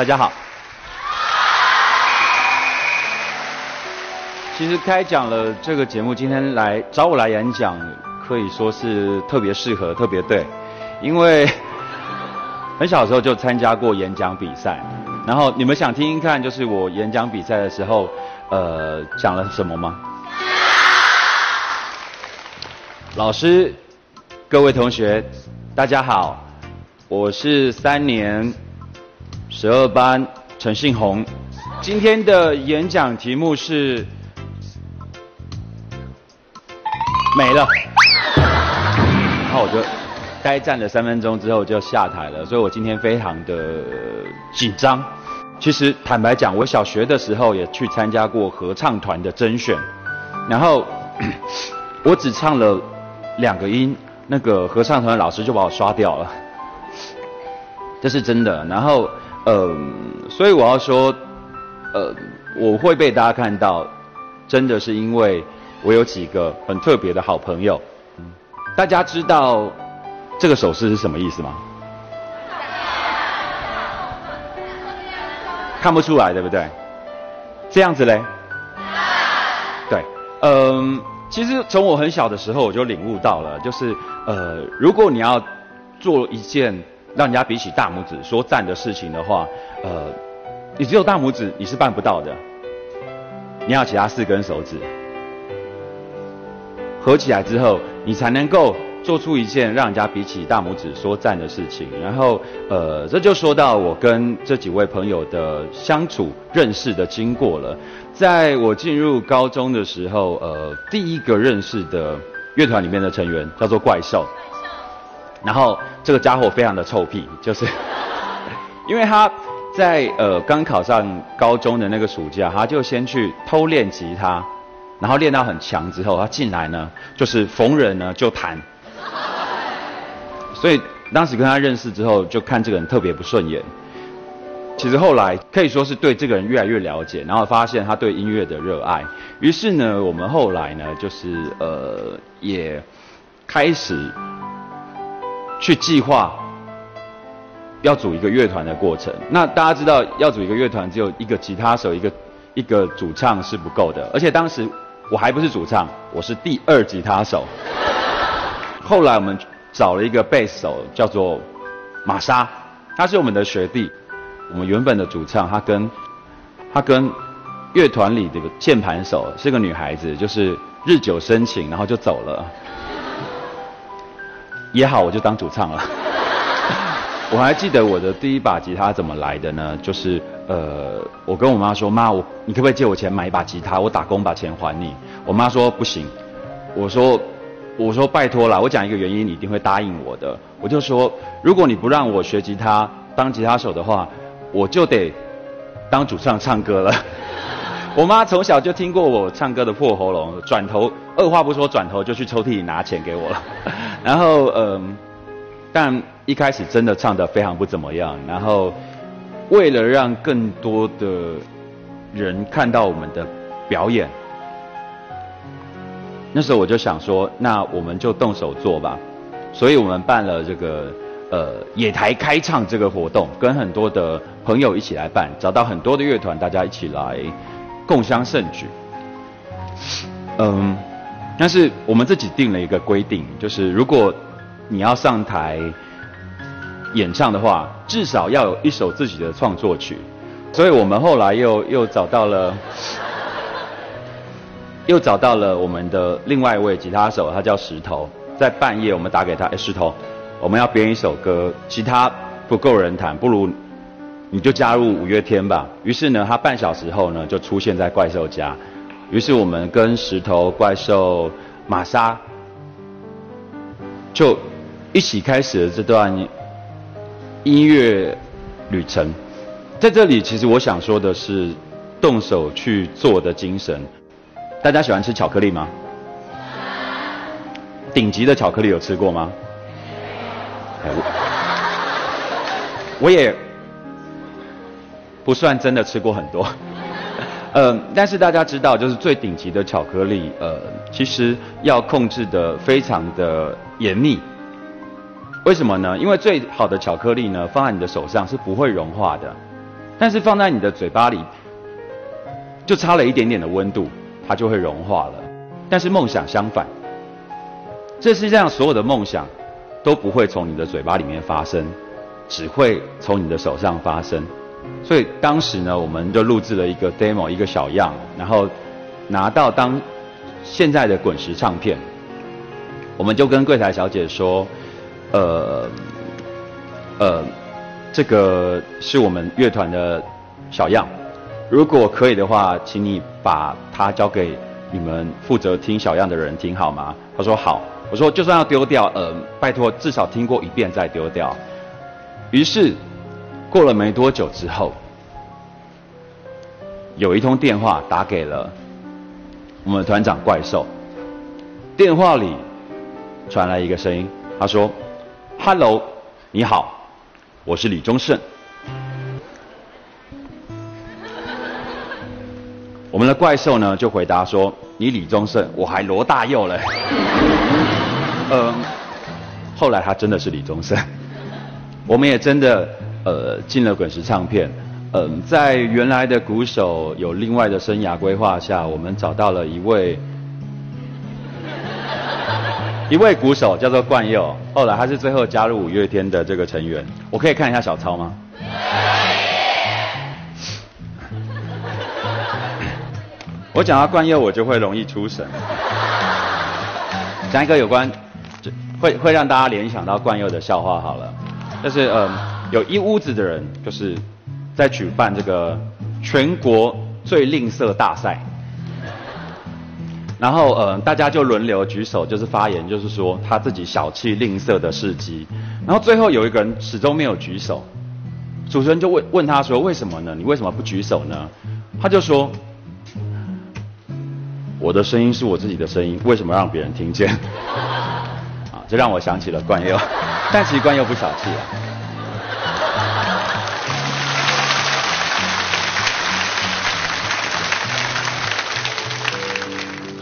大家好。其实开讲了这个节目，今天来找我来演讲，可以说是特别适合、特别对，因为 很小时候就参加过演讲比赛。然后你们想听听看，就是我演讲比赛的时候，呃，讲了什么吗？老师，各位同学，大家好，我是三年十二班陈信宏。今天的演讲题目是没了，然后我就呆站了三分钟之后就下台了，所以我今天非常的紧张。其实坦白讲，我小学的时候也去参加过合唱团的甄选，然后 我只唱了两个音，那个合唱团老师就把我刷掉了，这是真的。然后，呃，所以我要说，呃，我会被大家看到，真的是因为我有几个很特别的好朋友。大家知道这个手势是什么意思吗？看不出来，对不对？这样子嘞？对，嗯，其实从我很小的时候我就领悟到了，就是呃，如果你要做一件让人家比起大拇指说赞的事情的话，呃，你只有大拇指你是办不到的，你要其他四根手指合起来之后，你才能够。做出一件让人家比起大拇指说赞的事情，然后呃，这就说到我跟这几位朋友的相处认识的经过了。在我进入高中的时候，呃，第一个认识的乐团里面的成员叫做怪兽。然后这个家伙非常的臭屁，就是 因为他在呃刚考上高中的那个暑假，他就先去偷练吉他，然后练到很强之后，他进来呢，就是逢人呢就弹。所以当时跟他认识之后，就看这个人特别不顺眼。其实后来可以说是对这个人越来越了解，然后发现他对音乐的热爱。于是呢，我们后来呢，就是呃，也开始去计划要组一个乐团的过程。那大家知道，要组一个乐团，只有一个吉他手，一个一个主唱是不够的。而且当时我还不是主唱，我是第二吉他手。后来我们。找了一个贝斯手，叫做玛莎，他是我们的学弟。我们原本的主唱，他跟他跟乐团里这个键盘手是个女孩子，就是日久生情，然后就走了。也好，我就当主唱了。我还记得我的第一把吉他怎么来的呢？就是呃，我跟我妈说：“妈，我你可不可以借我钱买一把吉他？我打工把钱还你。”我妈说：“不行。”我说。我说拜托了，我讲一个原因，你一定会答应我的。我就说，如果你不让我学吉他当吉他手的话，我就得当主唱唱歌了。我妈从小就听过我唱歌的破喉咙，转头二话不说，转头就去抽屉里拿钱给我了。然后嗯，但一开始真的唱的非常不怎么样。然后为了让更多的人看到我们的表演。那时候我就想说，那我们就动手做吧，所以我们办了这个呃野台开唱这个活动，跟很多的朋友一起来办，找到很多的乐团，大家一起来共襄盛举。嗯，但是我们自己定了一个规定，就是如果你要上台演唱的话，至少要有一首自己的创作曲，所以我们后来又又找到了。又找到了我们的另外一位吉他手，他叫石头。在半夜，我们打给他，哎，石头，我们要编一首歌，吉他不够人弹，不如你就加入五月天吧。于是呢，他半小时后呢，就出现在怪兽家。于是我们跟石头、怪兽、玛莎，就一起开始了这段音乐旅程。在这里，其实我想说的是，动手去做的精神。大家喜欢吃巧克力吗？顶级的巧克力有吃过吗？我也不算真的吃过很多，嗯，但是大家知道，就是最顶级的巧克力，呃，其实要控制的非常的严密。为什么呢？因为最好的巧克力呢，放在你的手上是不会融化的。但是放在你的嘴巴里，就差了一点点的温度，它就会融化了。但是梦想相反，这世界上所有的梦想都不会从你的嘴巴里面发生，只会从你的手上发生。所以当时呢，我们就录制了一个 demo，一个小样，然后拿到当现在的滚石唱片，我们就跟柜台小姐说，呃，呃，这个是我们乐团的小样，如果可以的话，请你把它交给你们负责听小样的人听好吗？他说好。我说就算要丢掉，呃，拜托至少听过一遍再丢掉。于是。过了没多久之后，有一通电话打给了我们团长怪兽。电话里传来一个声音，他说：“Hello，你好，我是李宗盛。”我们的怪兽呢就回答说：“你李宗盛，我还罗大佑嘞。”嗯，后来他真的是李宗盛，我们也真的。呃，进了滚石唱片，嗯，在原来的鼓手有另外的生涯规划下，我们找到了一位 一位鼓手，叫做冠佑。后来他是最后加入五月天的这个成员。我可以看一下小抄吗？我讲到冠佑，我就会容易出神。讲一个有关，会会让大家联想到冠佑的笑话好了，就是嗯。有一屋子的人，就是在举办这个全国最吝啬大赛，然后呃，大家就轮流举手，就是发言，就是说他自己小气吝啬的事迹。然后最后有一个人始终没有举手，主持人就问问他说：“为什么呢？你为什么不举手呢？”他就说：“我的声音是我自己的声音，为什么让别人听见？” 啊，这让我想起了冠佑，但其实冠佑不小气啊。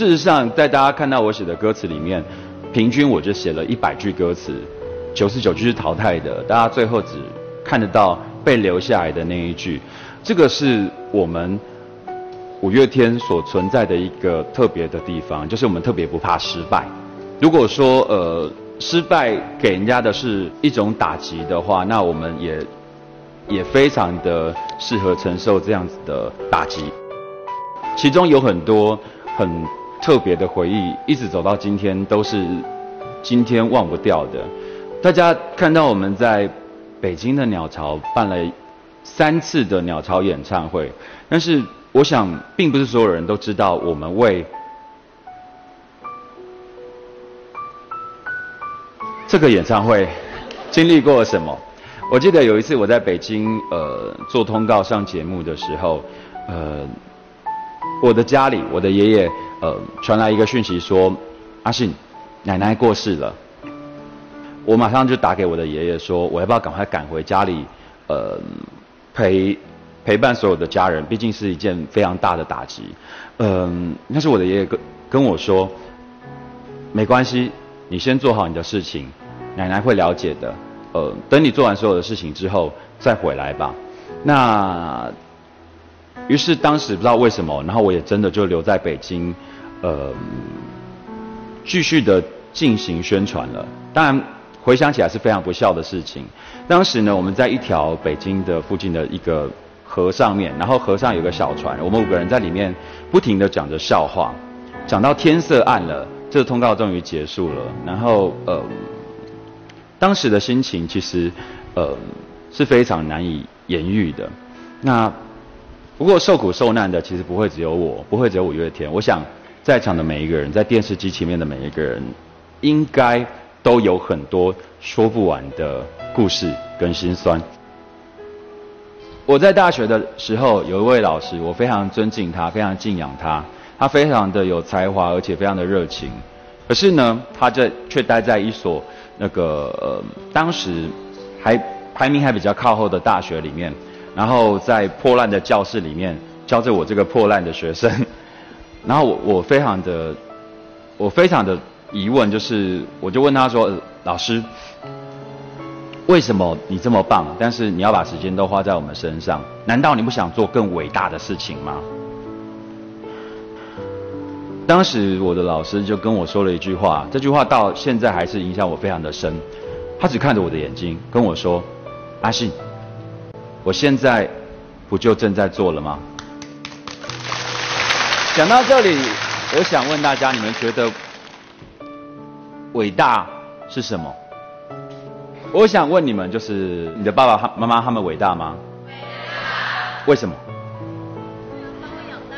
事实上，在大家看到我写的歌词里面，平均我就写了一百句歌词，九十九句是淘汰的，大家最后只看得到被留下来的那一句。这个是我们五月天所存在的一个特别的地方，就是我们特别不怕失败。如果说呃失败给人家的是一种打击的话，那我们也也非常的适合承受这样子的打击。其中有很多很。特别的回忆，一直走到今天都是今天忘不掉的。大家看到我们在北京的鸟巢办了三次的鸟巢演唱会，但是我想，并不是所有人都知道我们为这个演唱会经历过了什么。我记得有一次我在北京呃做通告上节目的时候，呃，我的家里，我的爷爷。呃，传来一个讯息说，阿信，奶奶过世了。我马上就打给我的爷爷说，我要不要赶快赶回家里，呃，陪陪伴所有的家人，毕竟是一件非常大的打击。嗯，但是我的爷爷跟跟我说，没关系，你先做好你的事情，奶奶会了解的。呃，等你做完所有的事情之后再回来吧。那于是当时不知道为什么，然后我也真的就留在北京。呃，继续的进行宣传了。当然，回想起来是非常不孝的事情。当时呢，我们在一条北京的附近的一个河上面，然后河上有个小船，我们五个人在里面不停的讲着笑话，讲到天色暗了，这个通告终于结束了。然后呃，当时的心情其实呃是非常难以言喻的。那不过受苦受难的其实不会只有我，不会只有五月天。我想。在场的每一个人，在电视机前面的每一个人，应该都有很多说不完的故事跟心酸。我在大学的时候，有一位老师，我非常尊敬他，非常敬仰他，他非常的有才华，而且非常的热情。可是呢，他这却待在一所那个，当时还排名还比较靠后的大学里面，然后在破烂的教室里面教着我这个破烂的学生。然后我我非常的，我非常的疑问，就是我就问他说：“老师，为什么你这么棒，但是你要把时间都花在我们身上？难道你不想做更伟大的事情吗？当时我的老师就跟我说了一句话，这句话到现在还是影响我非常的深。他只看着我的眼睛跟我说：“阿信，我现在不就正在做了吗？”讲到这里，我想问大家，你们觉得伟大是什么？我想问你们，就是你的爸爸妈妈他们伟大吗？伟大。为什么？把我养大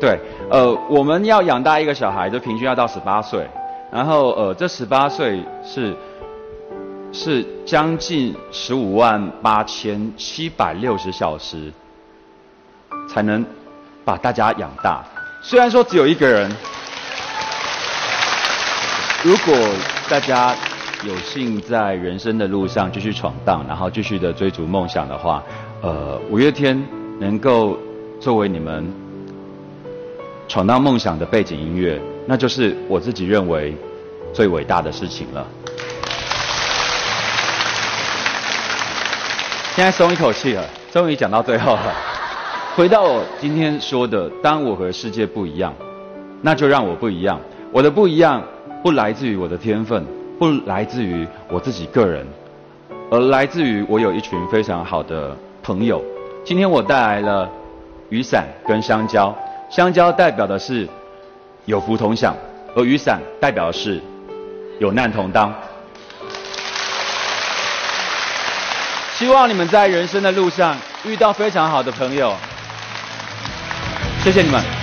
对，呃，我们要养大一个小孩，就平均要到十八岁，然后呃，这十八岁是是将近十五万八千七百六十小时，才能把大家养大。虽然说只有一个人，如果大家。有幸在人生的路上继续闯荡，然后继续的追逐梦想的话，呃，五月天能够作为你们闯荡梦想的背景音乐，那就是我自己认为最伟大的事情了。现在松一口气了，终于讲到最后了。回到我今天说的，当我和世界不一样，那就让我不一样。我的不一样不来自于我的天分。不来自于我自己个人，而来自于我有一群非常好的朋友。今天我带来了雨伞跟香蕉，香蕉代表的是有福同享，而雨伞代表的是有难同当。希望你们在人生的路上遇到非常好的朋友。谢谢你们。